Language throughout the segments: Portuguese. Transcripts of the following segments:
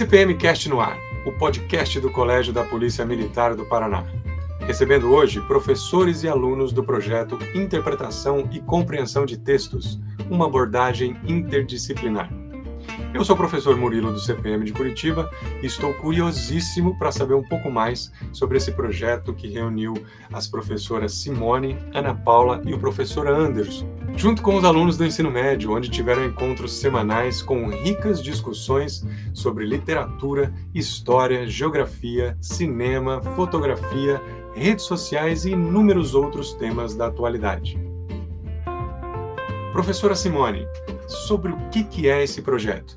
CPM Cast no ar, o podcast do Colégio da Polícia Militar do Paraná. Recebendo hoje professores e alunos do projeto Interpretação e Compreensão de Textos, uma abordagem interdisciplinar. Eu sou o professor Murilo do CPM de Curitiba e estou curiosíssimo para saber um pouco mais sobre esse projeto que reuniu as professoras Simone, Ana Paula e o professor Anderson, junto com os alunos do ensino médio, onde tiveram encontros semanais com ricas discussões sobre literatura, história, geografia, cinema, fotografia, redes sociais e inúmeros outros temas da atualidade. Professora Simone, sobre o que, que é esse projeto?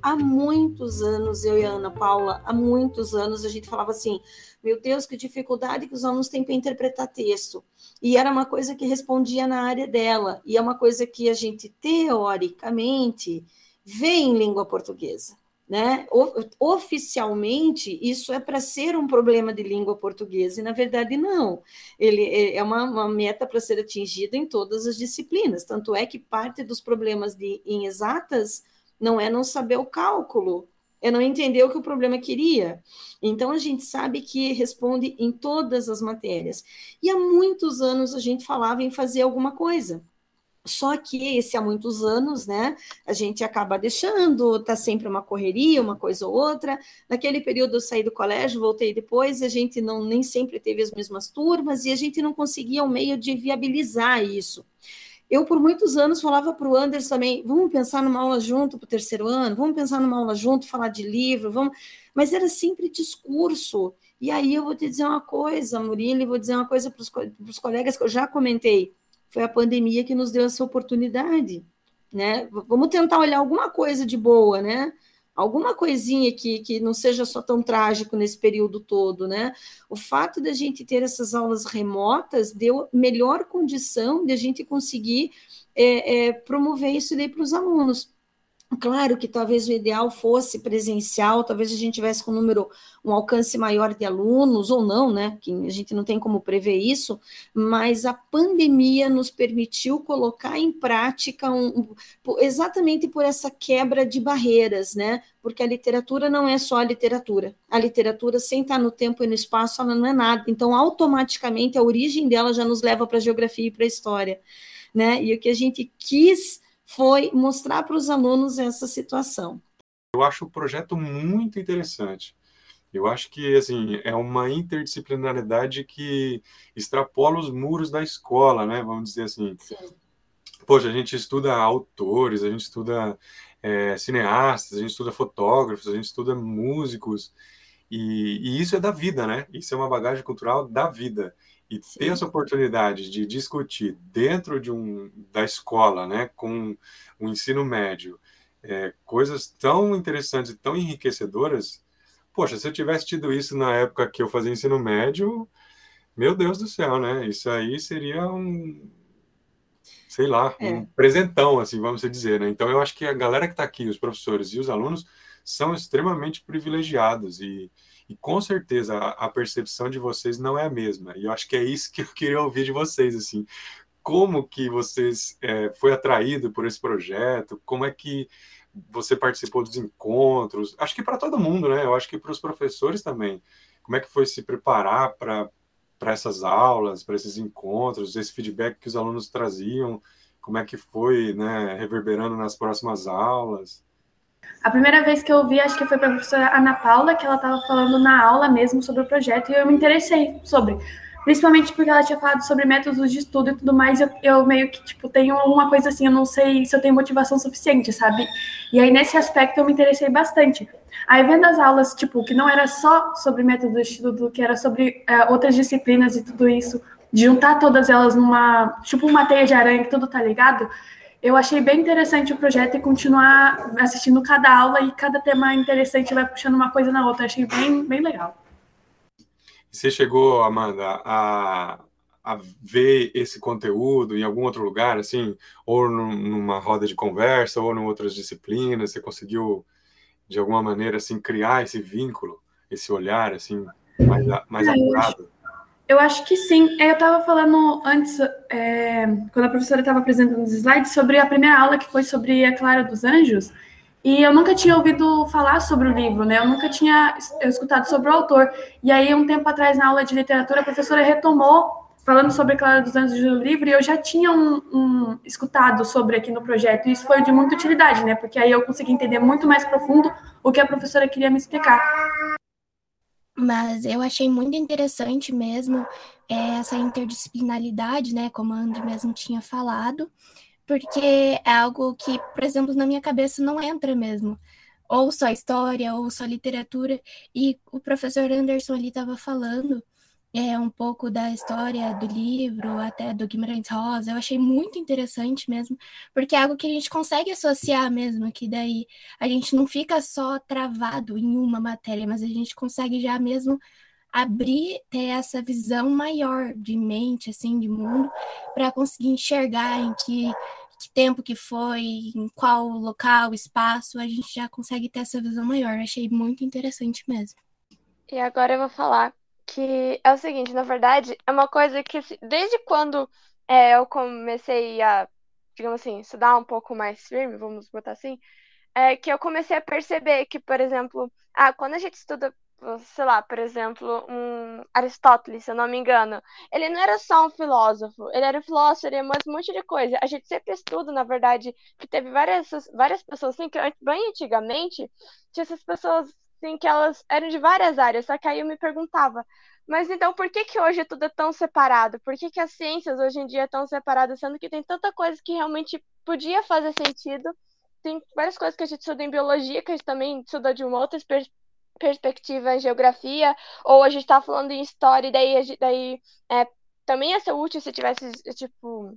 Há muitos anos, eu e a Ana Paula, há muitos anos a gente falava assim: meu Deus, que dificuldade que os alunos têm para interpretar texto. E era uma coisa que respondia na área dela, e é uma coisa que a gente, teoricamente, vê em língua portuguesa. Né? Oficialmente, isso é para ser um problema de língua portuguesa, e na verdade não. Ele é uma, uma meta para ser atingida em todas as disciplinas. Tanto é que parte dos problemas de, em exatas não é não saber o cálculo, é não entender o que o problema queria. Então, a gente sabe que responde em todas as matérias. E há muitos anos a gente falava em fazer alguma coisa. Só que esse há muitos anos, né? A gente acaba deixando, tá sempre uma correria, uma coisa ou outra. Naquele período eu saí do colégio, voltei depois, a gente não nem sempre teve as mesmas turmas e a gente não conseguia um meio de viabilizar isso. Eu, por muitos anos, falava para o Anderson também: vamos pensar numa aula junto para o terceiro ano, vamos pensar numa aula junto, falar de livro, vamos. Mas era sempre discurso. E aí eu vou te dizer uma coisa, Murilo, e vou dizer uma coisa para os colegas que eu já comentei. Foi a pandemia que nos deu essa oportunidade. Né? Vamos tentar olhar alguma coisa de boa, né? alguma coisinha que, que não seja só tão trágico nesse período todo, né? O fato da gente ter essas aulas remotas deu melhor condição de a gente conseguir é, é, promover isso daí para os alunos. Claro que talvez o ideal fosse presencial, talvez a gente tivesse com um número, um alcance maior de alunos, ou não, né? Que a gente não tem como prever isso, mas a pandemia nos permitiu colocar em prática um, um, exatamente por essa quebra de barreiras, né? Porque a literatura não é só a literatura. A literatura, sem estar no tempo e no espaço, ela não é nada. Então, automaticamente, a origem dela já nos leva para a geografia e para a história. Né? E o que a gente quis foi mostrar para os alunos essa situação. Eu acho o projeto muito interessante. Eu acho que assim é uma interdisciplinaridade que extrapola os muros da escola, né? Vamos dizer assim. Sim. Poxa, a gente estuda autores, a gente estuda é, cineastas, a gente estuda fotógrafos, a gente estuda músicos, e, e, isso é da vida, né? Isso é uma bagagem cultural da vida. E ter essa oportunidade de discutir dentro de um, da escola, né, com o ensino médio, é, coisas tão interessantes e tão enriquecedoras. Poxa, se eu tivesse tido isso na época que eu fazia ensino médio, meu Deus do céu, né? Isso aí seria um, sei lá, é. um presentão, assim, vamos dizer, né? Então eu acho que a galera que está aqui, os professores e os alunos, são extremamente privilegiados e, e com certeza a, percepção de vocês não é a mesma. E eu acho que é isso que eu queria ouvir de vocês, assim, como que vocês é, foi atraído por esse projeto, como é que você participou dos encontros, acho que para todo mundo, né? Eu acho que para os professores também, como é que foi se preparar para para essas aulas, para esses encontros, esse feedback que os alunos traziam, como é que foi, né, reverberando nas próximas aulas? A primeira vez que eu vi, acho que foi para a professora Ana Paula, que ela estava falando na aula mesmo sobre o projeto, e eu me interessei sobre. Principalmente porque ela tinha falado sobre métodos de estudo e tudo mais, eu, eu meio que, tipo, tenho uma coisa assim, eu não sei se eu tenho motivação suficiente, sabe? E aí, nesse aspecto, eu me interessei bastante. Aí, vendo as aulas, tipo, que não era só sobre método de estudo, que era sobre é, outras disciplinas e tudo isso, de juntar todas elas numa, tipo, uma teia de aranha que tudo tá ligado, eu achei bem interessante o projeto e continuar assistindo cada aula e cada tema interessante vai puxando uma coisa na outra. Achei bem, bem legal. Você chegou, Amanda, a, a ver esse conteúdo em algum outro lugar, assim, ou numa roda de conversa, ou em outras disciplinas? Você conseguiu, de alguma maneira, assim, criar esse vínculo, esse olhar, assim, mais, mais é, apurado? Eu acho que sim. É, eu estava falando antes, é, quando a professora estava apresentando os slides, sobre a primeira aula que foi sobre a Clara dos Anjos. E eu nunca tinha ouvido falar sobre o livro, né? Eu nunca tinha escutado sobre o autor. E aí, um tempo atrás, na aula de literatura, a professora retomou falando sobre Clara dos Anjos do livro, e eu já tinha um, um, escutado sobre aqui no projeto, e isso foi de muita utilidade, né? Porque aí eu consegui entender muito mais profundo o que a professora queria me explicar. Mas eu achei muito interessante mesmo é, essa interdisciplinaridade, né? Como a André mesmo tinha falado, porque é algo que, por exemplo, na minha cabeça não entra mesmo. Ou só história, ou só literatura. E o professor Anderson ali estava falando é, um pouco da história do livro, até do Guimarães Rosa. Eu achei muito interessante mesmo, porque é algo que a gente consegue associar mesmo, que daí a gente não fica só travado em uma matéria, mas a gente consegue já mesmo abrir, ter essa visão maior de mente, assim, de mundo, para conseguir enxergar em que, que tempo que foi, em qual local, espaço, a gente já consegue ter essa visão maior. achei muito interessante mesmo. E agora eu vou falar que é o seguinte, na verdade, é uma coisa que desde quando é, eu comecei a, digamos assim, estudar um pouco mais firme, vamos botar assim, é que eu comecei a perceber que, por exemplo, ah, quando a gente estuda, sei lá, por exemplo, um Aristóteles, se eu não me engano, ele não era só um filósofo, ele era um filósofo, ele era um monte de coisa. A gente sempre estuda, na verdade, que teve várias, várias pessoas assim, que bem antigamente, tinha essas pessoas assim, que elas eram de várias áreas, só que aí eu me perguntava, mas então por que que hoje tudo é tão separado? Por que que as ciências hoje em dia estão separadas, sendo que tem tanta coisa que realmente podia fazer sentido? Tem várias coisas que a gente estuda em biologia, que a gente também estuda de uma outra per perspectiva em geografia, ou a gente está falando em história, e daí, daí é, também ia ser útil se tivesse, tipo,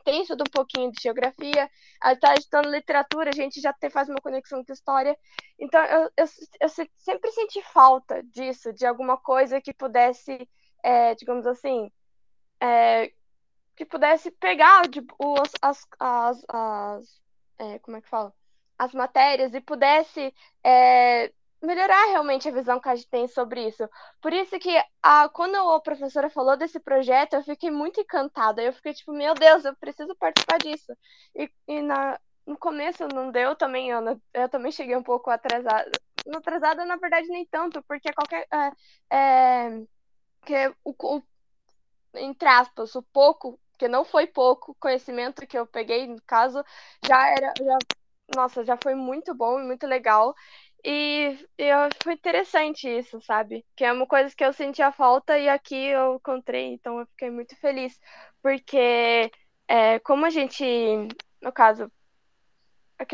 tem estudo um pouquinho de geografia, está estudando literatura, a gente já faz uma conexão com história. Então, eu, eu, eu, sempre senti falta disso, de alguma coisa que pudesse, é, digamos assim, é, que pudesse pegar os, as, as, as é, como é que fala? As matérias e pudesse é, melhorar realmente a visão que a gente tem sobre isso. Por isso que a, quando a professora falou desse projeto, eu fiquei muito encantada. Eu fiquei tipo, meu Deus, eu preciso participar disso. E, e na, no começo não deu também, Ana. Eu também cheguei um pouco atrasada. No atrasada, na verdade, nem tanto, porque qualquer. É, é, que o, o, entre aspas, o pouco, que não foi pouco, conhecimento que eu peguei, no caso, já era. Já, nossa, já foi muito bom e muito legal. E, e foi interessante isso, sabe? Que é uma coisa que eu sentia falta e aqui eu encontrei, então eu fiquei muito feliz. Porque, é, como a gente, no caso, é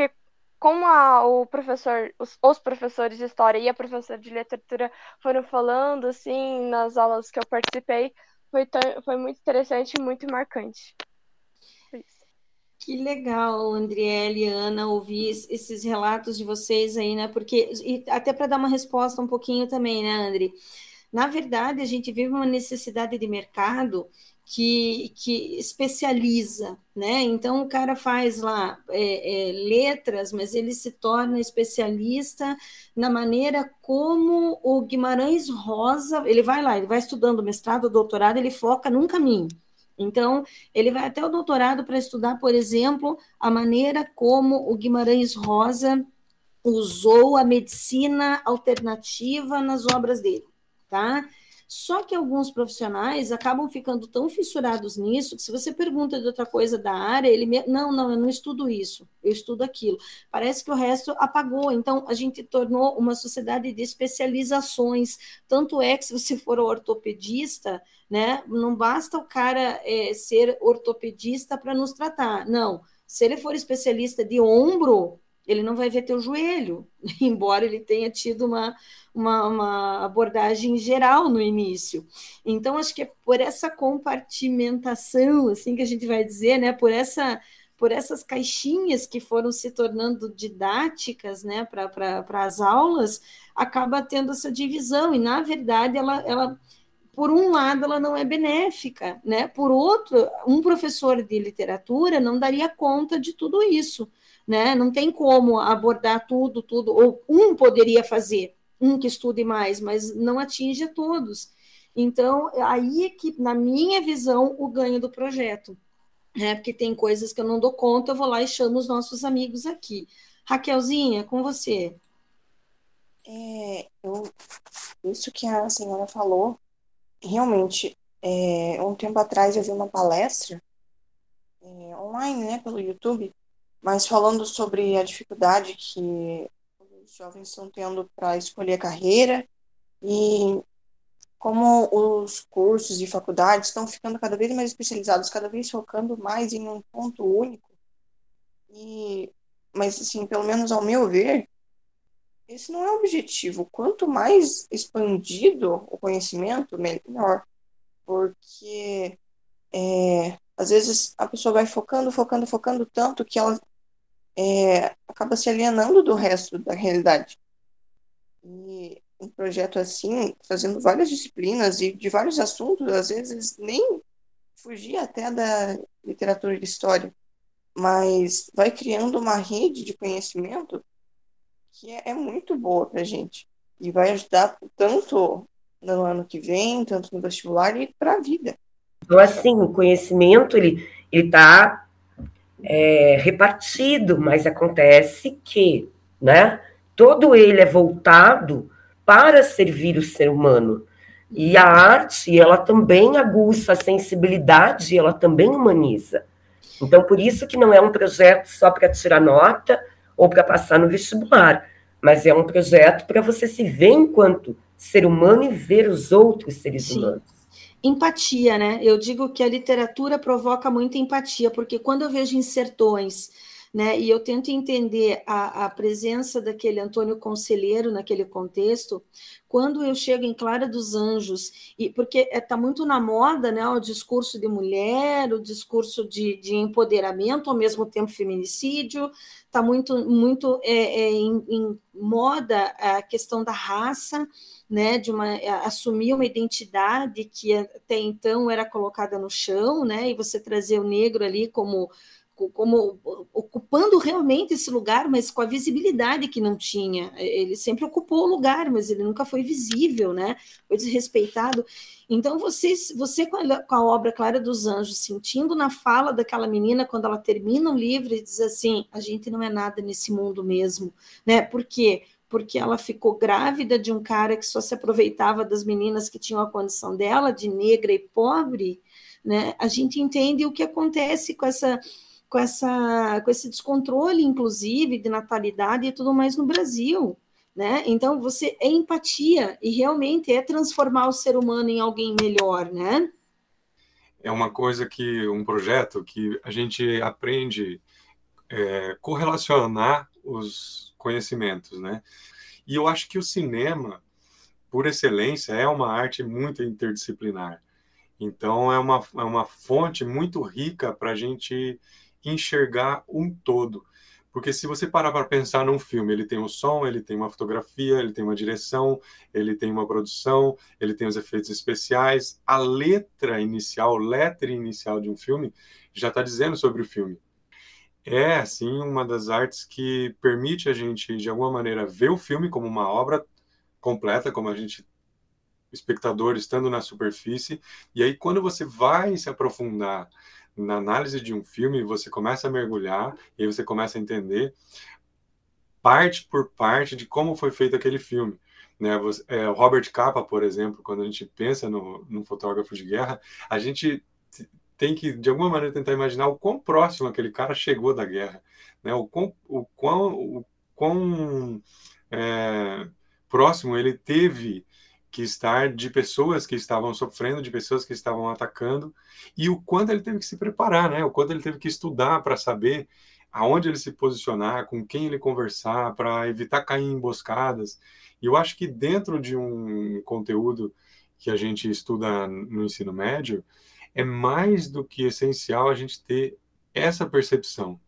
como a, o professor, os, os, professores de história e a professora de literatura foram falando, assim, nas aulas que eu participei, foi, foi muito interessante e muito marcante. Que legal, Andriele, Ana, ouvir esses relatos de vocês aí, né? Porque, e até para dar uma resposta um pouquinho também, né, Andri? Na verdade, a gente vive uma necessidade de mercado que, que especializa, né? Então, o cara faz lá é, é, letras, mas ele se torna especialista na maneira como o Guimarães Rosa, ele vai lá, ele vai estudando mestrado, doutorado, ele foca num caminho. Então, ele vai até o doutorado para estudar, por exemplo, a maneira como o Guimarães Rosa usou a medicina alternativa nas obras dele, tá? Só que alguns profissionais acabam ficando tão fissurados nisso que se você pergunta de outra coisa da área, ele me... não, não, eu não estudo isso, eu estudo aquilo. Parece que o resto apagou. Então a gente tornou uma sociedade de especializações. Tanto é que se você for ortopedista, né, não basta o cara é, ser ortopedista para nos tratar. Não. Se ele for especialista de ombro, ele não vai ver teu joelho, embora ele tenha tido uma, uma, uma, abordagem geral no início. Então, acho que é por essa compartimentação, assim que a gente vai dizer, né, por essa por essas caixinhas que foram se tornando didáticas né, para as aulas, acaba tendo essa divisão, e na verdade ela, ela por um lado, ela não é benéfica, né? Por outro, um professor de literatura não daria conta de tudo isso né? Não tem como abordar tudo, tudo, ou um poderia fazer, um que estude mais, mas não atinge a todos. Então, aí é que, na minha visão, o ganho do projeto, né? Porque tem coisas que eu não dou conta, eu vou lá e chamo os nossos amigos aqui. Raquelzinha, com você. É, eu, isso que a senhora falou, realmente, é, um tempo atrás eu vi uma palestra é, online, né, pelo YouTube, mas falando sobre a dificuldade que os jovens estão tendo para escolher a carreira e como os cursos e faculdades estão ficando cada vez mais especializados, cada vez focando mais em um ponto único. E, mas, assim, pelo menos ao meu ver, esse não é o objetivo. Quanto mais expandido o conhecimento, melhor. Porque, é, às vezes, a pessoa vai focando, focando, focando tanto que ela é, acaba se alienando do resto da realidade. E um projeto assim, fazendo várias disciplinas e de vários assuntos, às vezes nem fugir até da literatura de história, mas vai criando uma rede de conhecimento que é, é muito boa para gente e vai ajudar tanto no ano que vem, tanto no vestibular e para a vida. Então, assim, o conhecimento ele está é, repartido, mas acontece que, né, todo ele é voltado para servir o ser humano. E a arte, ela também aguça a sensibilidade, ela também humaniza. Então, por isso que não é um projeto só para tirar nota ou para passar no vestibular, mas é um projeto para você se ver enquanto ser humano e ver os outros seres Sim. humanos. Empatia, né? Eu digo que a literatura provoca muita empatia, porque quando eu vejo em sertões né? E eu tento entender a, a presença daquele Antônio Conselheiro naquele contexto, quando eu chego em Clara dos Anjos, e porque está é, muito na moda né, o discurso de mulher, o discurso de, de empoderamento, ao mesmo tempo feminicídio, está muito, muito é, é, em, em, moda a questão da raça, né, de uma, assumir uma identidade que até então era colocada no chão, né, e você trazer o negro ali como como ocupando realmente esse lugar, mas com a visibilidade que não tinha. Ele sempre ocupou o lugar, mas ele nunca foi visível, né? Foi desrespeitado. Então, você, você com a, com a obra Clara dos Anjos, sentindo na fala daquela menina, quando ela termina o livro e diz assim: a gente não é nada nesse mundo mesmo, né? Por quê? Porque ela ficou grávida de um cara que só se aproveitava das meninas que tinham a condição dela, de negra e pobre, né? A gente entende o que acontece com essa com, essa, com esse descontrole, inclusive, de natalidade e tudo mais no Brasil. Né? Então, você é empatia e realmente é transformar o ser humano em alguém melhor, né? É uma coisa que, um projeto que a gente aprende é, correlacionar os conhecimentos, né? E eu acho que o cinema, por excelência, é uma arte muito interdisciplinar. Então, é uma, é uma fonte muito rica para a gente enxergar um todo. Porque se você parar para pensar num filme, ele tem um som, ele tem uma fotografia, ele tem uma direção, ele tem uma produção, ele tem os efeitos especiais. A letra inicial, letra inicial de um filme, já está dizendo sobre o filme. É, assim, uma das artes que permite a gente, de alguma maneira, ver o filme como uma obra completa, como a gente, espectador, estando na superfície. E aí, quando você vai se aprofundar na análise de um filme, você começa a mergulhar e aí você começa a entender parte por parte de como foi feito aquele filme. Né? Você, é, Robert Capa, por exemplo, quando a gente pensa no, no fotógrafo de guerra, a gente tem que, de alguma maneira, tentar imaginar o quão próximo aquele cara chegou da guerra, né? o quão, o quão, o quão é, próximo ele teve que estar de pessoas que estavam sofrendo, de pessoas que estavam atacando, e o quanto ele teve que se preparar, né? O quanto ele teve que estudar para saber aonde ele se posicionar, com quem ele conversar, para evitar cair em emboscadas. E eu acho que dentro de um conteúdo que a gente estuda no ensino médio, é mais do que essencial a gente ter essa percepção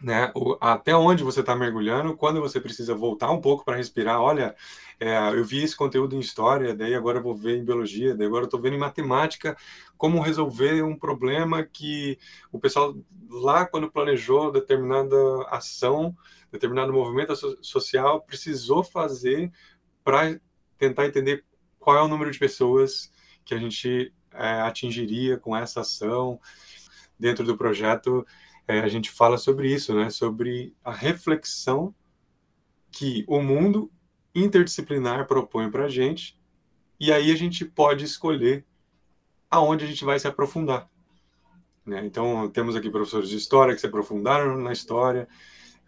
né? O, até onde você está mergulhando, quando você precisa voltar um pouco para respirar. Olha, é, eu vi esse conteúdo em história, daí agora vou ver em biologia, daí agora estou vendo em matemática como resolver um problema que o pessoal lá quando planejou determinada ação, determinado movimento social precisou fazer para tentar entender qual é o número de pessoas que a gente é, atingiria com essa ação dentro do projeto é, a gente fala sobre isso, né? Sobre a reflexão que o mundo interdisciplinar propõe para a gente, e aí a gente pode escolher aonde a gente vai se aprofundar. Né? Então, temos aqui professores de história que se aprofundaram na história,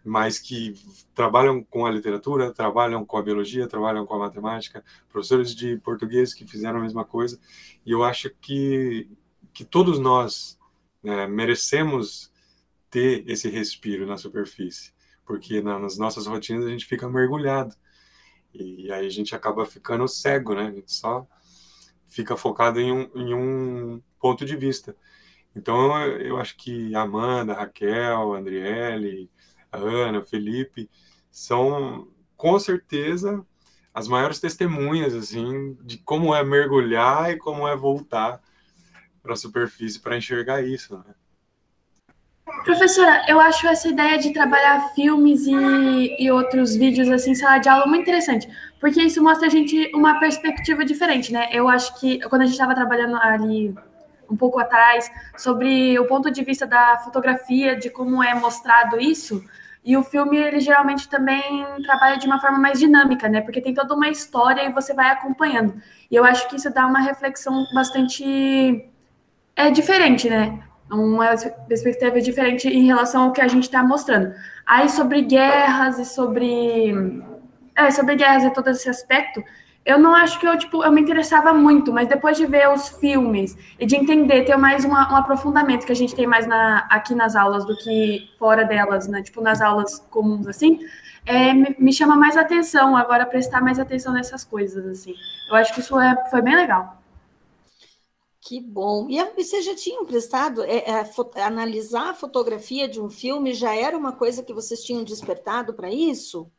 mas que trabalham com a literatura, trabalham com a biologia, trabalham com a matemática, professores de português que fizeram a mesma coisa, e eu acho que, que todos nós né, merecemos ter esse respiro na superfície, porque nas nossas rotinas a gente fica mergulhado, e aí a gente acaba ficando cego, né? A gente só fica focado em um, em um ponto de vista. Então, eu acho que Amanda, Raquel, Andriele, Ana, Felipe, são com certeza as maiores testemunhas assim de como é mergulhar e como é voltar para a superfície para enxergar isso, né? Professora, eu acho essa ideia de trabalhar filmes e, e outros vídeos assim, sala de aula, muito interessante, porque isso mostra a gente uma perspectiva diferente, né? Eu acho que quando a gente estava trabalhando ali um pouco atrás sobre o ponto de vista da fotografia, de como é mostrado isso, e o filme, ele geralmente também trabalha de uma forma mais dinâmica, né? Porque tem toda uma história e você vai acompanhando. E eu acho que isso dá uma reflexão bastante é diferente, né? Uma perspectiva diferente em relação ao que a gente está mostrando. Aí sobre guerras e sobre é, sobre guerras e todo esse aspecto, eu não acho que eu tipo eu me interessava muito, mas depois de ver os filmes e de entender, ter mais uma, um aprofundamento que a gente tem mais na, aqui nas aulas do que fora delas, né? Tipo nas aulas comuns assim, é, me, me, chama mais atenção agora prestar mais atenção nessas coisas assim. Eu acho que isso é, foi bem legal. Que bom. E você já tinha prestado, é, é, analisar a fotografia de um filme já era uma coisa que vocês tinham despertado para isso?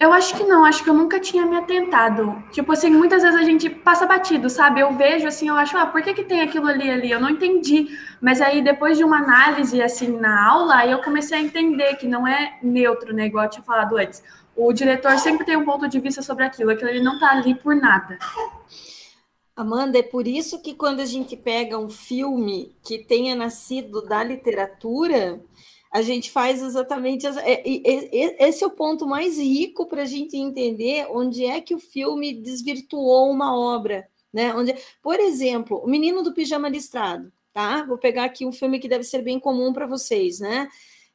Eu acho que não, acho que eu nunca tinha me atentado. Tipo assim, muitas vezes a gente passa batido, sabe? Eu vejo assim, eu acho, ah, por que, que tem aquilo ali ali? Eu não entendi. Mas aí, depois de uma análise assim na aula, aí eu comecei a entender que não é neutro, né? Igual eu tinha falado antes. O diretor sempre tem um ponto de vista sobre aquilo, aquilo ele não tá ali por nada. Amanda, é por isso que quando a gente pega um filme que tenha nascido da literatura, a gente faz exatamente. É, esse é o ponto mais rico para a gente entender onde é que o filme desvirtuou uma obra. Né? Onde, por exemplo, O Menino do Pijama Listrado. Tá? Vou pegar aqui um filme que deve ser bem comum para vocês, né?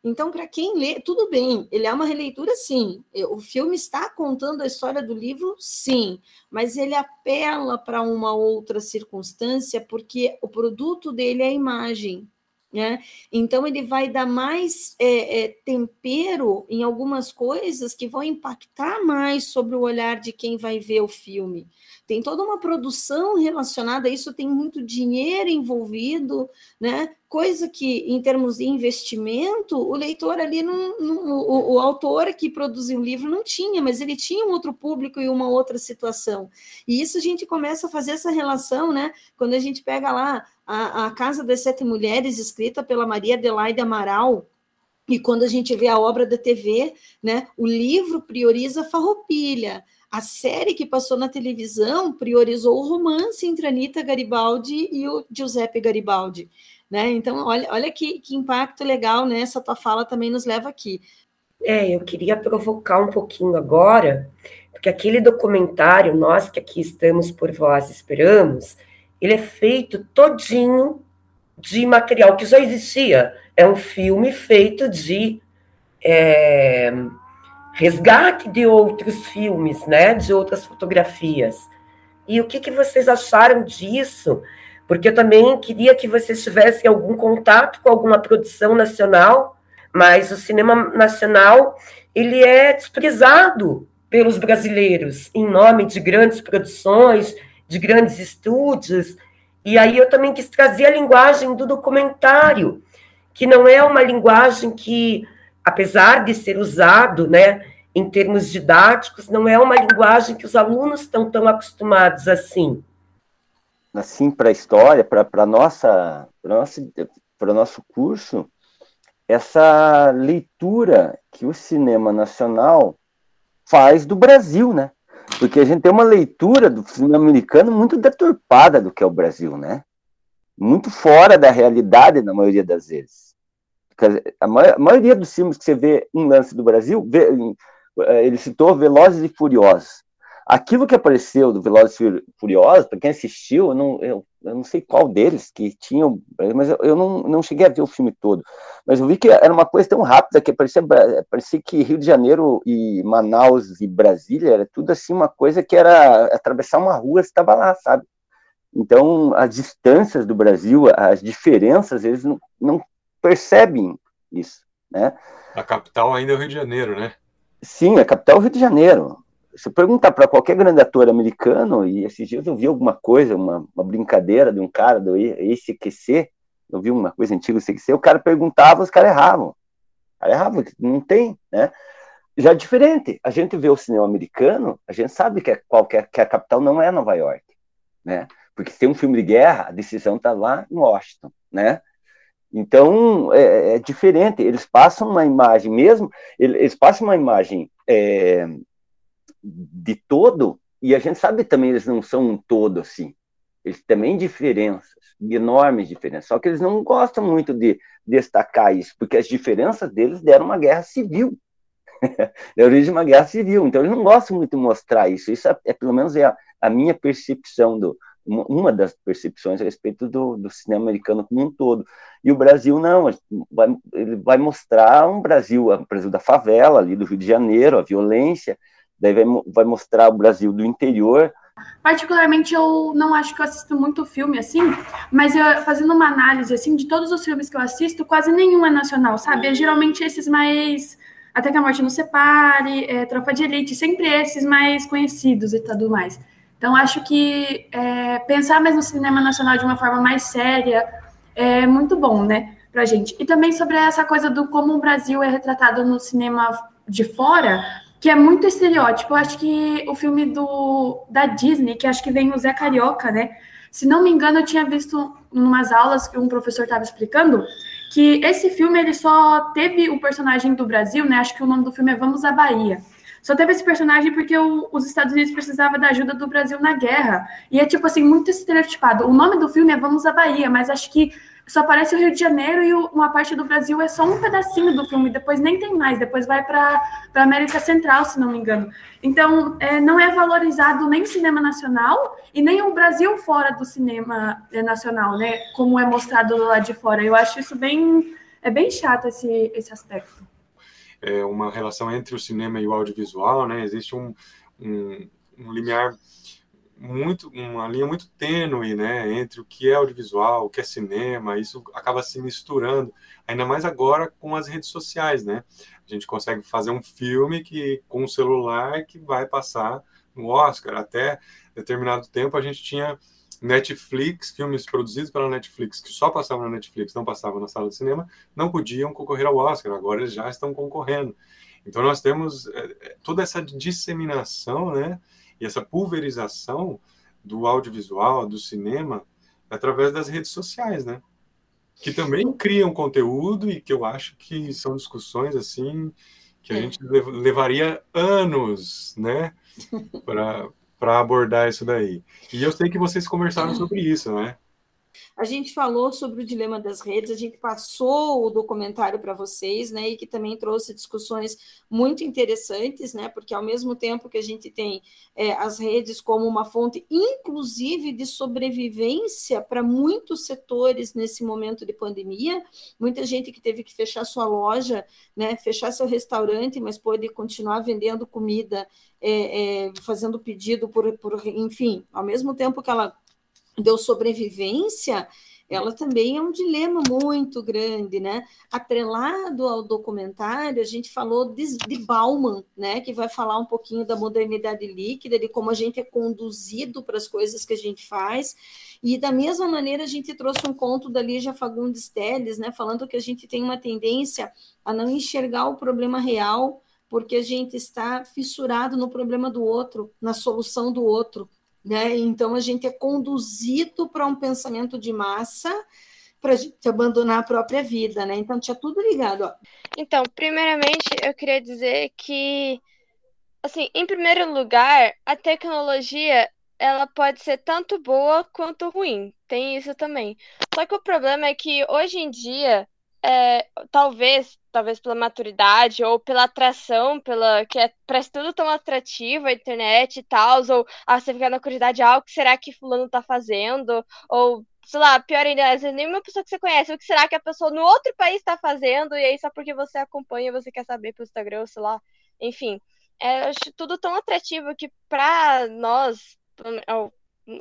Então, para quem lê, tudo bem, ele é uma releitura, sim. O filme está contando a história do livro, sim, mas ele apela para uma outra circunstância, porque o produto dele é a imagem. Né? Então, ele vai dar mais é, é, tempero em algumas coisas que vão impactar mais sobre o olhar de quem vai ver o filme tem toda uma produção relacionada a isso, tem muito dinheiro envolvido, né? Coisa que, em termos de investimento, o leitor ali, não, não o, o, autor que produziu o livro não tinha, mas ele tinha um outro público e uma outra situação. E isso a gente começa a fazer essa relação, né? Quando a gente pega lá a, a Casa das Sete Mulheres, escrita pela Maria Adelaide Amaral, e quando a gente vê a obra da TV, né, o livro prioriza a farroupilha, a série que passou na televisão priorizou o romance entre Anitta Garibaldi e o Giuseppe Garibaldi. Né? Então, olha, olha que, que impacto legal, né? Essa tua fala também nos leva aqui. É, eu queria provocar um pouquinho agora, porque aquele documentário, nós que aqui estamos por vós esperamos, ele é feito todinho de material que já existia. É um filme feito de é, resgate de outros filmes, né, de outras fotografias. E o que, que vocês acharam disso? Porque eu também queria que vocês tivessem algum contato com alguma produção nacional, mas o cinema nacional ele é desprezado pelos brasileiros em nome de grandes produções, de grandes estúdios. E aí eu também quis trazer a linguagem do documentário, que não é uma linguagem que apesar de ser usado, né, em termos didáticos, não é uma linguagem que os alunos estão tão acostumados assim. Assim, para a história, para nossa, para o nosso curso, essa leitura que o cinema nacional faz do Brasil, né? Porque a gente tem uma leitura do cinema americano muito deturpada do que é o Brasil, né? Muito fora da realidade na maioria das vezes. A maioria dos filmes que você vê um lance do Brasil, eh, ele citou Velozes e Furiosos. Aquilo que apareceu do Velozes Furiosos, para quem assistiu, eu não, eu, eu, não sei qual deles que tinham, mas eu, eu não, não cheguei a ver o filme todo. Mas eu vi que era uma coisa tão rápida que parecia, parecia que Rio de Janeiro e Manaus e Brasília era tudo assim, uma coisa que era atravessar uma rua, você estava lá, sabe? Então, as distâncias do Brasil, as diferenças, eles não, não percebem isso, né? A capital ainda é o Rio de Janeiro, né? Sim, a capital é o Rio de Janeiro. Se perguntar para qualquer grande ator americano, e esses dias eu vi alguma coisa, uma, uma brincadeira de um cara do ECQC, eu vi uma coisa antiga do ECQC, o cara perguntava, os caras erravam. O cara errava, não tem, né? Já é diferente, a gente vê o cinema americano, a gente sabe que, é qualquer, que a capital não é Nova York, né? Porque se tem um filme de guerra, a decisão está lá em Washington, né? Então, é, é, diferente. Eles passam uma imagem mesmo, eles passam uma imagem é, de todo, e a gente sabe também eles não são um todo assim. Eles têm diferenças, enormes diferenças. Só que eles não gostam muito de destacar isso, porque as diferenças deles deram uma guerra civil. a origem uma guerra civil. Então, eles não gostam muito de mostrar isso. Isso é, é pelo menos, é a, a minha percepção do, uma das percepções a respeito do, do, cinema americano como um todo. E o Brasil não, vai, ele vai mostrar um Brasil, o Brasil da favela, ali do Rio de Janeiro, a violência, daí vai, vai mostrar o Brasil do interior. Particularmente, eu não acho que eu assisto muito filme assim, mas eu, fazendo uma análise assim de todos os filmes que eu assisto, quase nenhum é nacional, sabe? É geralmente esses mais até que a morte nos separe, é, Tropa de Elite, sempre esses mais conhecidos e tudo mais. Então, acho que é, pensar mais no cinema nacional de uma forma mais séria é muito bom, né, pra gente. E também sobre essa coisa do como o Brasil é retratado no cinema de fora, que é muito estereótipo. Eu acho que o filme do, da Disney, que acho que vem o Zé Carioca, né, se não me engano, eu tinha visto em umas aulas que um professor estava explicando que esse filme ele só teve o personagem do Brasil, né? Acho que o nome do filme é Vamos à Bahia. Só teve esse personagem porque o, os Estados Unidos precisavam da ajuda do Brasil na guerra. E é, tipo assim, muito estereotipado. O nome do filme é Vamos à Bahia, mas acho que só aparece o Rio de Janeiro e o, uma parte do Brasil é só um pedacinho do filme, depois nem tem mais, depois vai para a América Central, se não me engano. Então, é, não é valorizado nem o cinema nacional e nem o Brasil fora do cinema é, nacional, né? Como é mostrado lá de fora. Eu acho isso bem. É bem chato esse, esse aspecto é, uma relação entre o cinema e o audiovisual, né? Existe um, um, um limiar muito, uma linha muito tênue, né, entre o que é audiovisual, o que é cinema, isso acaba se misturando, ainda mais agora com as redes sociais, né? A gente consegue fazer um filme que com um celular que vai passar no Oscar. Até determinado tempo a gente tinha Netflix, filmes produzidos pela Netflix, que só passavam na Netflix, não passavam na sala de cinema, não podiam concorrer ao Oscar, agora eles já estão concorrendo. Então nós temos é, é, toda essa disseminação, né, e essa pulverização do audiovisual, do cinema, através das redes sociais, né, que também criam conteúdo e que eu acho que são discussões assim que a é. gente levaria anos, né, para para abordar isso daí. E eu sei que vocês conversaram sobre isso, né? A gente falou sobre o dilema das redes, a gente passou o documentário para vocês, né, e que também trouxe discussões muito interessantes, né, porque ao mesmo tempo que a gente tem é, as redes como uma fonte, inclusive de sobrevivência para muitos setores nesse momento de pandemia, muita gente que teve que fechar sua loja, né, fechar seu restaurante, mas pôde continuar vendendo comida, é, é, fazendo pedido por, por, enfim, ao mesmo tempo que ela deu sobrevivência, ela também é um dilema muito grande, né? Atrelado ao documentário, a gente falou de, de Bauman, né? Que vai falar um pouquinho da modernidade líquida, de como a gente é conduzido para as coisas que a gente faz. E da mesma maneira, a gente trouxe um conto da Lígia Fagundes Telles, né? Falando que a gente tem uma tendência a não enxergar o problema real, porque a gente está fissurado no problema do outro, na solução do outro. Né? Então, a gente é conduzido para um pensamento de massa para a gente abandonar a própria vida, né? Então, tinha tudo ligado. Ó. Então, primeiramente, eu queria dizer que, assim, em primeiro lugar, a tecnologia ela pode ser tanto boa quanto ruim. Tem isso também. Só que o problema é que hoje em dia é, talvez, talvez pela maturidade ou pela atração, pela que é, parece tudo tão atrativo a internet e tal, ou ah, você fica na curiosidade, ah, o que será que fulano tá fazendo? Ou, sei lá, pior ainda, às vezes nenhuma pessoa que você conhece, o que será que a pessoa no outro país tá fazendo? E aí só porque você acompanha, você quer saber pelo Instagram, sei lá, enfim. É, acho tudo tão atrativo que para nós,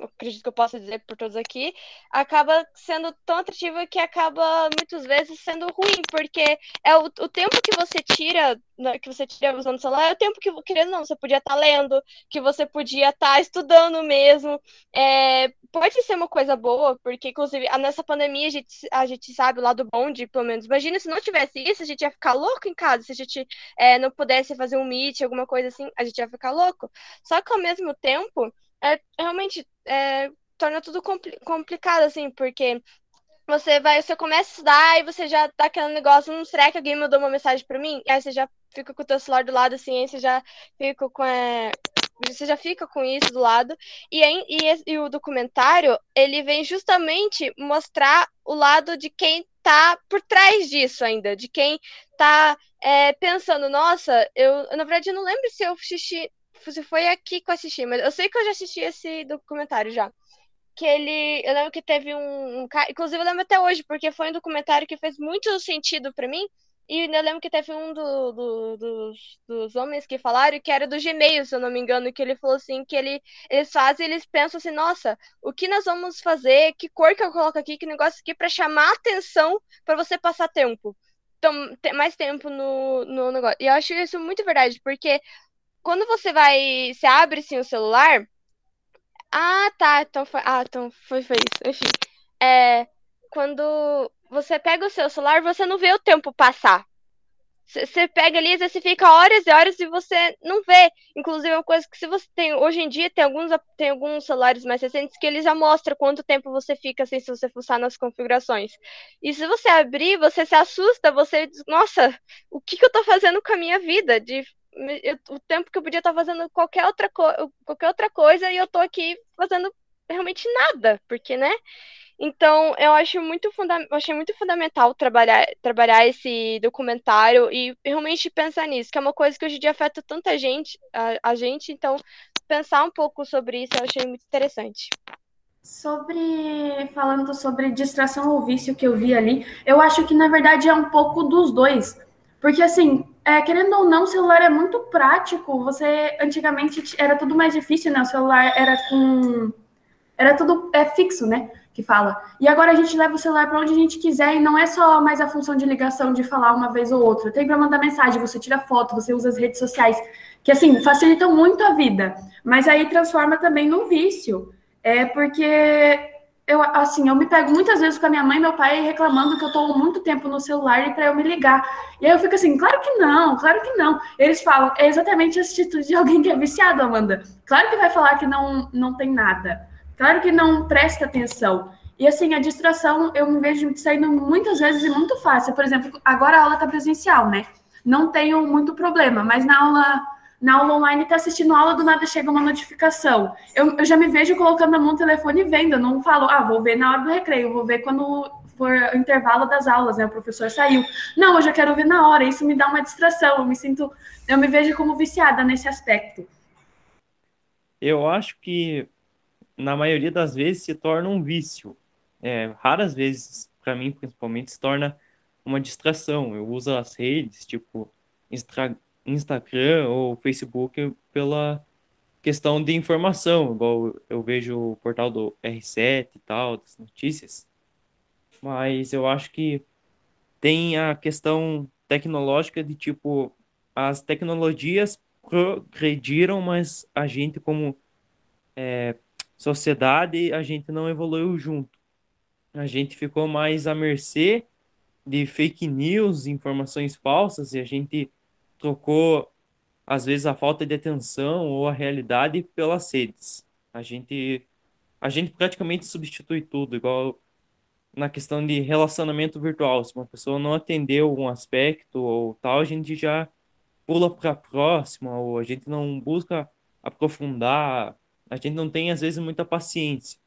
acredito que eu possa dizer por todos aqui, acaba sendo tão atrativa que acaba muitas vezes sendo ruim, porque é o, o tempo que você tira, né, que você tira usando o celular, é o tempo que, querendo não, você podia estar tá lendo, que você podia estar tá estudando mesmo. É, pode ser uma coisa boa, porque, inclusive, nessa pandemia a gente, a gente sabe o lado bom de, pelo menos, imagina se não tivesse isso, a gente ia ficar louco em casa, se a gente é, não pudesse fazer um meet, alguma coisa assim, a gente ia ficar louco. Só que ao mesmo tempo, é realmente é, torna tudo compli complicado, assim, porque você vai, você começa a estudar e você já tá aquele negócio, não será que alguém mandou uma mensagem para mim? E aí você já fica com o teu celular do lado, assim, aí você já fica com é, você já fica com isso do lado. E, aí, e, e, o documentário, ele vem justamente mostrar o lado de quem tá por trás disso ainda, de quem tá é, pensando, nossa, eu, na verdade, eu não lembro se eu assisti, se foi aqui que eu assisti, mas eu sei que eu já assisti esse documentário já. Que ele. Eu lembro que teve um, um Inclusive, eu lembro até hoje, porque foi um documentário que fez muito sentido para mim. E eu lembro que teve um do, do, dos, dos homens que falaram que era do Gmail, se eu não me engano, que ele falou assim, que ele, eles fazem, eles pensam assim, nossa, o que nós vamos fazer, que cor que eu coloco aqui, que negócio aqui, para chamar atenção para você passar tempo. Então, mais tempo no, no negócio. E eu acho isso muito verdade, porque quando você vai. Você abre assim, o celular. Ah, tá. Então foi. Ah, então foi, foi isso. Enfim. É, quando você pega o seu celular, você não vê o tempo passar. Você pega ali, você fica horas e horas e você não vê. Inclusive, é uma coisa que se você tem. Hoje em dia tem alguns, tem alguns celulares mais recentes que eles já mostram quanto tempo você fica assim, se você fuçar nas configurações. E se você abrir, você se assusta, você diz, nossa, o que, que eu tô fazendo com a minha vida? De eu, o tempo que eu podia estar fazendo qualquer outra, qualquer outra coisa e eu tô aqui fazendo realmente nada, porque, né? Então, eu acho muito funda achei muito fundamental trabalhar, trabalhar esse documentário e realmente pensar nisso, que é uma coisa que hoje em dia afeta tanta gente, a, a gente, então pensar um pouco sobre isso eu achei muito interessante. Sobre falando sobre distração ou vício que eu vi ali, eu acho que na verdade é um pouco dos dois. Porque assim, é, querendo ou não, o celular é muito prático. Você antigamente era tudo mais difícil, né? O celular era com era tudo é fixo, né? Que fala. E agora a gente leva o celular para onde a gente quiser e não é só mais a função de ligação de falar uma vez ou outra. Tem para mandar mensagem, você tira foto, você usa as redes sociais, que assim facilitam muito a vida, mas aí transforma também num vício. É porque eu, assim, eu me pego muitas vezes com a minha mãe e meu pai reclamando que eu estou muito tempo no celular e para eu me ligar. E aí eu fico assim, claro que não, claro que não. Eles falam, é exatamente a atitude de alguém que é viciado, Amanda. Claro que vai falar que não, não tem nada. Claro que não presta atenção. E assim, a distração eu me vejo saindo muitas vezes e muito fácil. Por exemplo, agora a aula está presencial, né? Não tenho muito problema, mas na aula na aula online está assistindo aula, do nada chega uma notificação. Eu, eu já me vejo colocando a mão no telefone e vendo. Eu não falo, ah, vou ver na hora do recreio, vou ver quando for o intervalo das aulas, né? O professor saiu. Não, eu já quero ver na hora. Isso me dá uma distração. Eu me sinto, eu me vejo como viciada nesse aspecto. Eu acho que na maioria das vezes se torna um vício. É, raras vezes, para mim principalmente, se torna uma distração. Eu uso as redes, tipo Instagram ou Facebook pela questão de informação, igual eu vejo o portal do R7 e tal, das notícias. Mas eu acho que tem a questão tecnológica de tipo, as tecnologias progrediram, mas a gente como é, sociedade, a gente não evoluiu junto. A gente ficou mais à mercê de fake news, informações falsas, e a gente trocou, às vezes, a falta de atenção ou a realidade pelas redes. A gente, a gente praticamente substitui tudo, igual na questão de relacionamento virtual. Se uma pessoa não atendeu um aspecto ou tal, a gente já pula para a próxima, ou a gente não busca aprofundar, a gente não tem, às vezes, muita paciência.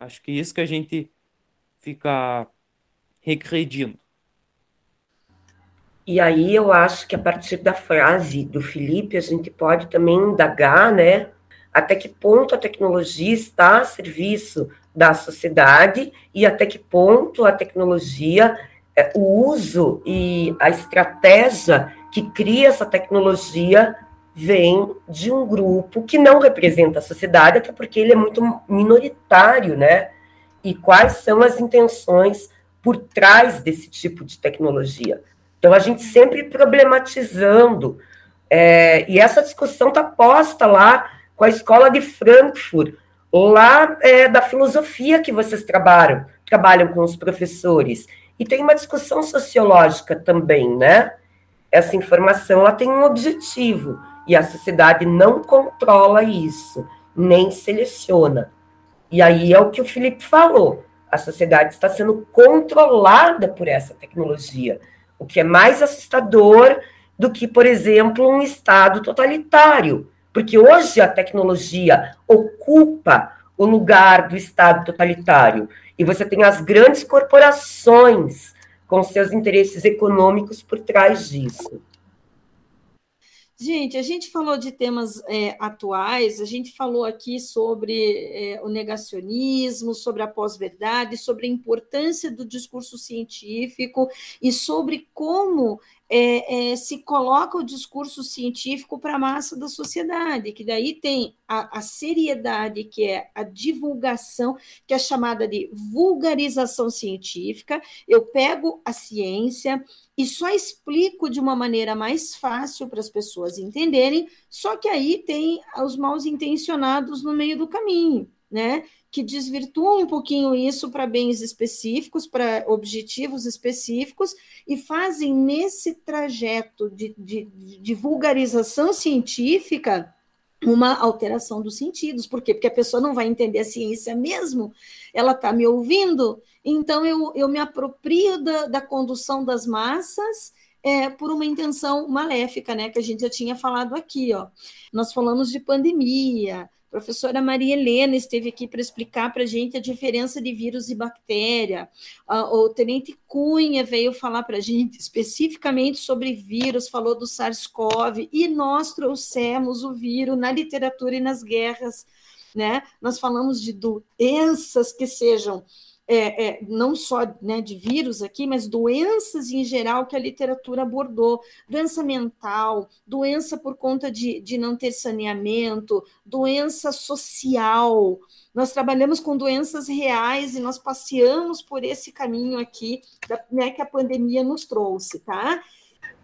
Acho que isso que a gente fica regredindo. E aí eu acho que a partir da frase do Felipe, a gente pode também indagar, né? Até que ponto a tecnologia está a serviço da sociedade e até que ponto a tecnologia, é, o uso e a estratégia que cria essa tecnologia vem de um grupo que não representa a sociedade, até porque ele é muito minoritário, né? E quais são as intenções por trás desse tipo de tecnologia? Então, a gente sempre problematizando, é, e essa discussão está posta lá com a escola de Frankfurt, lá é, da filosofia que vocês trabalham, trabalham com os professores. E tem uma discussão sociológica também, né? Essa informação ela tem um objetivo, e a sociedade não controla isso, nem seleciona. E aí é o que o Felipe falou: a sociedade está sendo controlada por essa tecnologia, o que é mais assustador do que, por exemplo, um Estado totalitário, porque hoje a tecnologia ocupa o lugar do Estado totalitário, e você tem as grandes corporações com seus interesses econômicos por trás disso. Gente, a gente falou de temas é, atuais, a gente falou aqui sobre é, o negacionismo, sobre a pós-verdade, sobre a importância do discurso científico e sobre como é, é, se coloca o discurso científico para a massa da sociedade, que daí tem a, a, seriedade, que é a divulgação, que é chamada de vulgarização científica. Eu pego a ciência e só explico de uma maneira mais fácil para as pessoas entenderem, só que aí tem os mal intencionados no meio do caminho, né? Que desvirtuam um pouquinho isso para bens específicos, para objetivos específicos, e fazem nesse trajeto de, de, de vulgarização científica uma alteração dos sentidos. Por quê? Porque a pessoa não vai entender a ciência mesmo, ela está me ouvindo, então eu, eu me aproprio da, da condução das massas é, por uma intenção maléfica, né? Que a gente já tinha falado aqui, ó. Nós falamos de pandemia, a professora Maria Helena esteve aqui para explicar para a gente a diferença de vírus e bactéria. o tenente Cunha veio falar para a gente especificamente sobre vírus, falou do SARS-CoV, e nós trouxemos o vírus na literatura e nas guerras. Né? Nós falamos de doenças que sejam é, é, não só né, de vírus aqui, mas doenças em geral que a literatura abordou, doença mental, doença por conta de, de não ter saneamento, doença social. Nós trabalhamos com doenças reais e nós passeamos por esse caminho aqui da, né, que a pandemia nos trouxe, tá?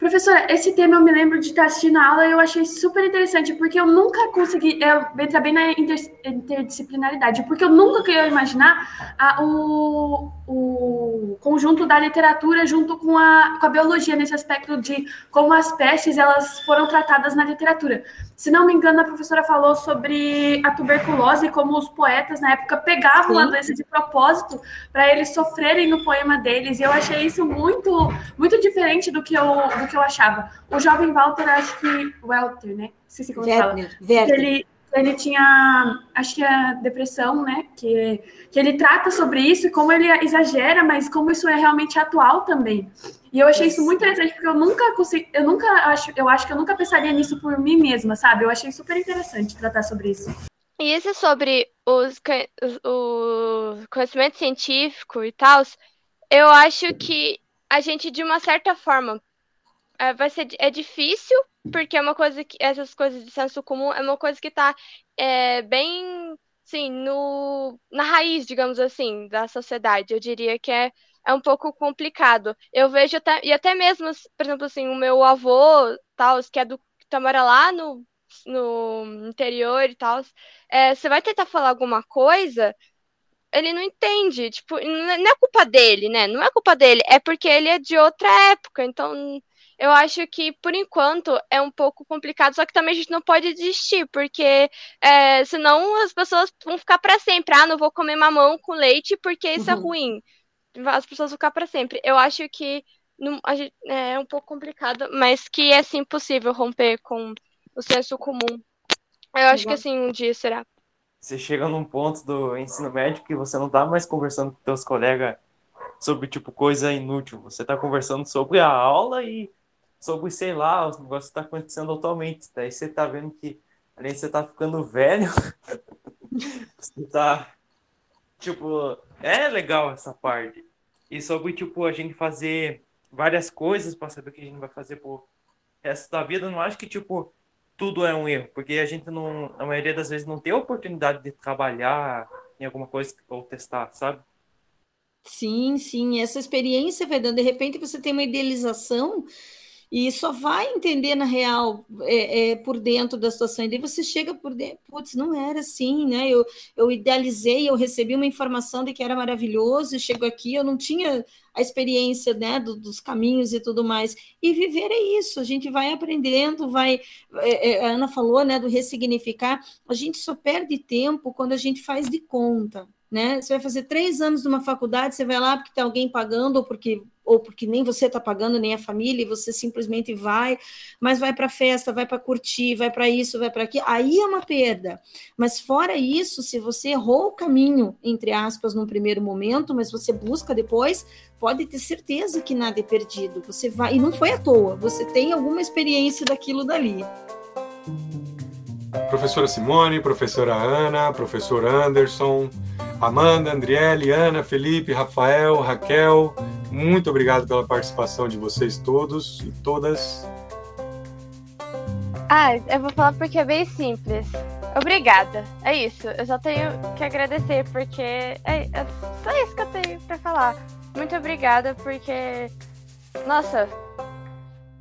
Professora, esse tema eu me lembro de estar assistindo a aula e eu achei super interessante, porque eu nunca consegui eu, entrar bem na inter, interdisciplinaridade, porque eu nunca queria imaginar a, o, o conjunto da literatura junto com a, com a biologia, nesse aspecto de como as pestes elas foram tratadas na literatura. Se não me engano, a professora falou sobre a tuberculose, como os poetas na época pegavam Sim. a doença de propósito para eles sofrerem no poema deles, e eu achei isso muito, muito diferente do que eu do que eu achava. O jovem Walter, acho que. Walter, né? Não sei se como Werner, fala. Werner. Ele, ele tinha, acho que a depressão, né? Que, que ele trata sobre isso e como ele exagera, mas como isso é realmente atual também. E eu achei isso muito interessante porque eu nunca consegui, eu nunca acho, eu acho que eu nunca pensaria nisso por mim mesma, sabe? Eu achei super interessante tratar sobre isso. E isso sobre os, o conhecimento científico e tal, eu acho que a gente, de uma certa forma, é, vai ser é difícil, porque é uma coisa que essas coisas de senso comum é uma coisa que está é, bem sim no, na raiz, digamos assim, da sociedade. Eu diria que é, é um pouco complicado. Eu vejo até, e até mesmo, por exemplo, assim, o meu avô, tal, que é do que tá, mora lá no, no interior e tal, é, você vai tentar falar alguma coisa, ele não entende, tipo, não é culpa dele, né? Não é culpa dele, é porque ele é de outra época, então eu acho que, por enquanto, é um pouco complicado, só que também a gente não pode desistir, porque é, senão as pessoas vão ficar para sempre. Ah, não vou comer mamão com leite porque isso é uhum. é ruim. As pessoas vão ficar para sempre. Eu acho que não, gente, é um pouco complicado, mas que é sim possível romper com o senso comum. Eu acho que assim um dia será. Você chega num ponto do ensino médio que você não tá mais conversando com seus colegas sobre tipo coisa inútil. Você tá conversando sobre a aula e sobre, sei lá, os negócios que tá acontecendo atualmente. Daí você tá vendo que, além de você tá ficando velho, você tá, tipo, é legal essa parte. E sobre, tipo, a gente fazer várias coisas para saber o que a gente vai fazer pro resto da vida, eu não acho que, tipo, tudo é um erro, porque a gente não, na maioria das vezes, não tem a oportunidade de trabalhar em alguma coisa ou testar, sabe? Sim, sim, essa experiência vai dando, de repente você tem uma idealização e só vai entender na real é, é, por dentro da situação. E daí você chega por dentro, putz, não era assim, né? Eu, eu idealizei, eu recebi uma informação de que era maravilhoso, e chego aqui, eu não tinha a experiência né, do, dos caminhos e tudo mais. E viver é isso, a gente vai aprendendo, vai. É, é a Ana falou né, do ressignificar, a gente só perde tempo quando a gente faz de conta né? Você vai fazer três anos numa faculdade, você vai lá porque tem alguém pagando, ou porque, ou porque nem você está pagando, nem a família, e você simplesmente vai, mas vai para festa, vai para curtir, vai para isso, vai para aquilo, aí é uma perda. Mas fora isso, se você errou o caminho, entre aspas, num primeiro momento, mas você busca depois, pode ter certeza que nada é perdido. Você vai, e não foi à toa, você tem alguma experiência daquilo dali. Professora Simone, professora Ana, professor Anderson, Amanda, Andriele, Ana, Felipe, Rafael, Raquel, muito obrigado pela participação de vocês todos e todas. Ah, eu vou falar porque é bem simples. Obrigada. É isso. Eu só tenho que agradecer porque é, é só isso que eu tenho para falar. Muito obrigada porque nossa,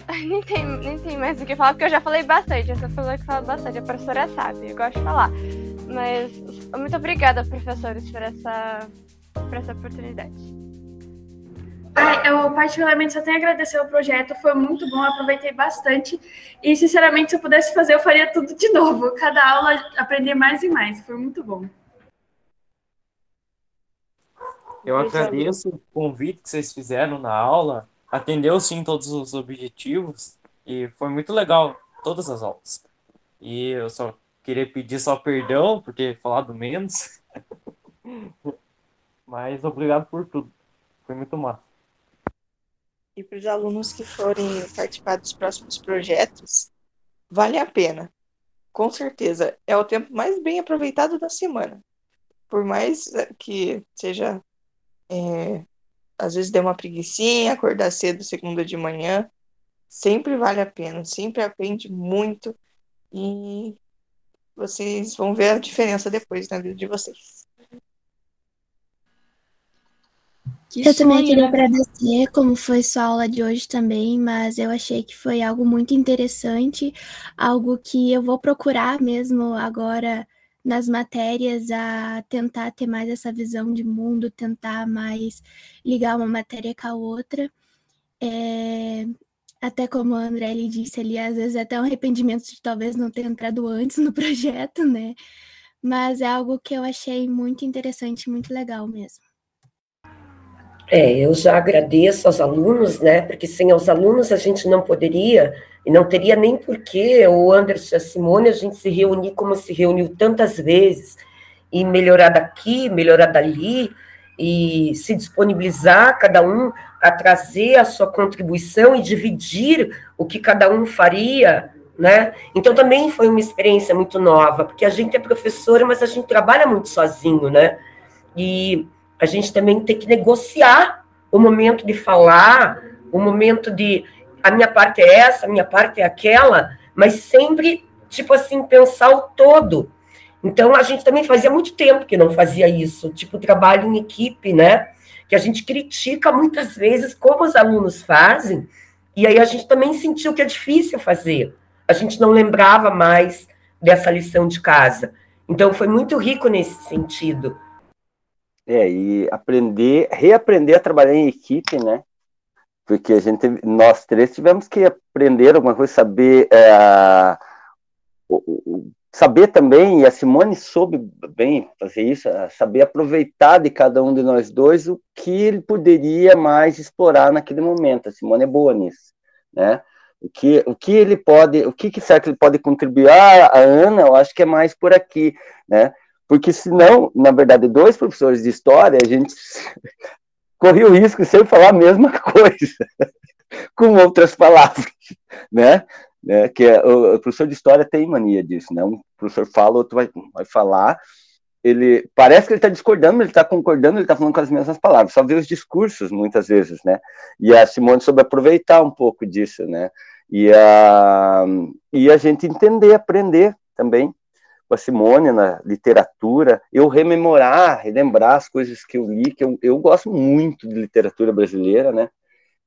nem tem, nem tem mais o que falar, porque eu já falei bastante. Eu pessoa que fala bastante, a professora sabe, eu gosto de falar. Mas muito obrigada, professores, por essa, por essa oportunidade. Eu, particularmente, só tenho a agradecer o projeto, foi muito bom, aproveitei bastante. E, sinceramente, se eu pudesse fazer, eu faria tudo de novo. Cada aula, aprender mais e mais, foi muito bom. Eu agradeço o convite que vocês fizeram na aula atendeu sim todos os objetivos e foi muito legal todas as aulas. E eu só queria pedir só perdão por ter falado menos. Mas obrigado por tudo. Foi muito massa. E para os alunos que forem participar dos próximos projetos, vale a pena. Com certeza, é o tempo mais bem aproveitado da semana. Por mais que seja é, às vezes deu uma preguiçinha, acordar cedo segunda de manhã, sempre vale a pena, sempre aprende muito e vocês vão ver a diferença depois na vida de vocês. Que eu também queria agradecer como foi sua aula de hoje também, mas eu achei que foi algo muito interessante, algo que eu vou procurar mesmo agora nas matérias a tentar ter mais essa visão de mundo, tentar mais ligar uma matéria com a outra. É, até como a André disse ali, às vezes é até um arrependimento de talvez não ter entrado antes no projeto, né? Mas é algo que eu achei muito interessante, muito legal mesmo. É, eu já agradeço aos alunos, né? Porque sem os alunos a gente não poderia e não teria nem porquê o Anderson e a Simone a gente se reunir como se reuniu tantas vezes e melhorar daqui, melhorar dali e se disponibilizar cada um a trazer a sua contribuição e dividir o que cada um faria, né? Então também foi uma experiência muito nova, porque a gente é professora, mas a gente trabalha muito sozinho, né? E a gente também tem que negociar o momento de falar, o momento de a minha parte é essa, a minha parte é aquela, mas sempre, tipo assim, pensar o todo. Então, a gente também fazia muito tempo que não fazia isso, tipo, trabalho em equipe, né? Que a gente critica muitas vezes como os alunos fazem, e aí a gente também sentiu que é difícil fazer. A gente não lembrava mais dessa lição de casa. Então, foi muito rico nesse sentido. É, e aprender, reaprender a trabalhar em equipe, né? porque a gente, nós três tivemos que aprender alguma coisa, saber, é, saber também, e a Simone soube bem fazer isso, saber aproveitar de cada um de nós dois o que ele poderia mais explorar naquele momento. A Simone é boa nisso, né? O que, o que ele pode, o que, que será que ele pode contribuir? Ah, a Ana, eu acho que é mais por aqui, né? Porque senão, na verdade, dois professores de história, a gente corria o risco de sempre falar a mesma coisa. com outras palavras, né? né? Que é, o, o, professor de história tem mania disso, né? Um professor fala, outro vai, vai falar, ele parece que ele está discordando, ele está concordando, ele está falando com as mesmas palavras, só vê os discursos muitas vezes, né? E a Simone soube aproveitar um pouco disso, né? E a, e a gente entender, aprender também com a Simone na literatura, eu rememorar, relembrar as coisas que eu li, que eu, eu gosto muito de literatura brasileira, né?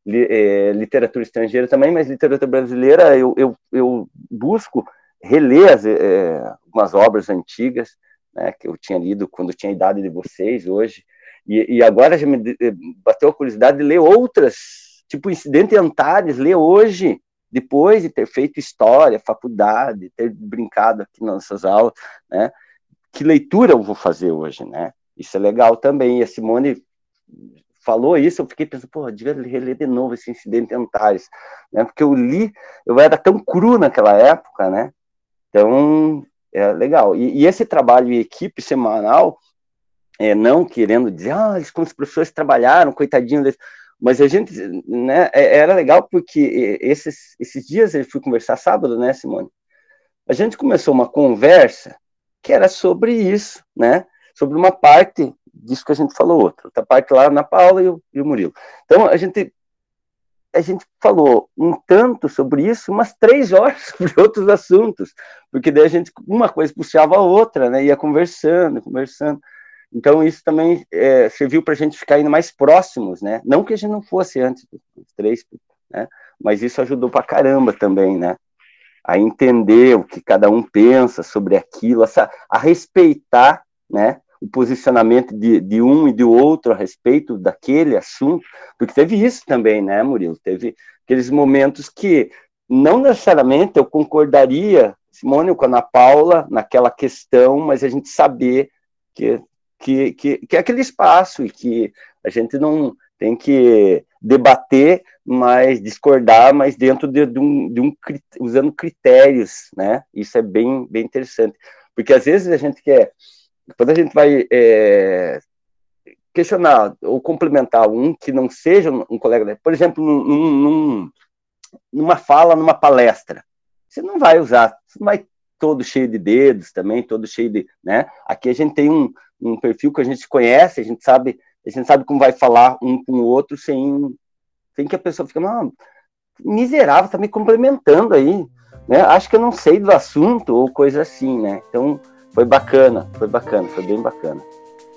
é, literatura estrangeira também, mas literatura brasileira eu, eu, eu busco reler as, é, algumas obras antigas, né, que eu tinha lido quando tinha a idade de vocês hoje, e, e agora já me bateu a curiosidade de ler outras, tipo Incidente Antares, ler hoje, depois de ter feito história, faculdade, ter brincado aqui nas nossas aulas, né, que leitura eu vou fazer hoje, né, isso é legal também, e a Simone falou isso, eu fiquei pensando, pô, devia reler de novo esse incidente Antares, né? Porque eu li, eu era tão cru naquela época, né? Então, é legal. E, e esse trabalho em equipe semanal, é, não querendo dizer, ah, como os professores trabalharam, coitadinho deles, mas a gente, né, é, era legal porque esses, esses dias eu fui conversar sábado, né, Simone? A gente começou uma conversa que era sobre isso, né? Sobre uma parte disso que a gente falou outra, outra parte lá na Paula e o, e o Murilo. Então a gente a gente falou um tanto sobre isso, umas três horas sobre outros assuntos, porque daí a gente uma coisa puxava a outra, né? Ia conversando, conversando. Então isso também é, serviu para a gente ficar ainda mais próximos, né? Não que a gente não fosse antes dos três, né? Mas isso ajudou para caramba também, né? A entender o que cada um pensa sobre aquilo, a, a respeitar, né? o posicionamento de, de um e do outro a respeito daquele assunto, porque teve isso também, né, Murilo? Teve aqueles momentos que não necessariamente eu concordaria, Simone, com a Ana Paula, naquela questão, mas a gente saber que, que, que, que é aquele espaço e que a gente não tem que debater, mas discordar, mas dentro de, de, um, de um usando critérios, né? Isso é bem, bem interessante, porque às vezes a gente quer quando a gente vai é, questionar ou complementar um que não seja um colega, por exemplo, num, num, numa fala, numa palestra, você não vai usar, você não vai todo cheio de dedos também, todo cheio de, né? Aqui a gente tem um, um perfil que a gente conhece, a gente sabe, a gente sabe como vai falar um com o outro sem, sem que a pessoa fique, não, miserável, tá me complementando aí, né? Acho que eu não sei do assunto ou coisa assim, né? Então, foi bacana, foi bacana, foi bem bacana.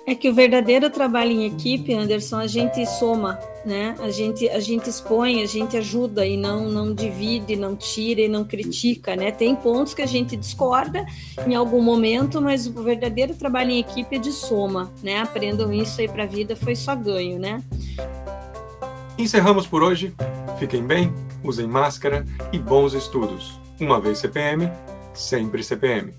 É que o verdadeiro trabalho em equipe, Anderson, a gente soma, né? A gente, a gente expõe, a gente ajuda e não, não divide, não tira e não critica, né? Tem pontos que a gente discorda em algum momento, mas o verdadeiro trabalho em equipe é de soma, né? Aprendam isso aí para a vida, foi só ganho, né? Encerramos por hoje. Fiquem bem, usem máscara e bons estudos. Uma vez CPM, sempre CPM.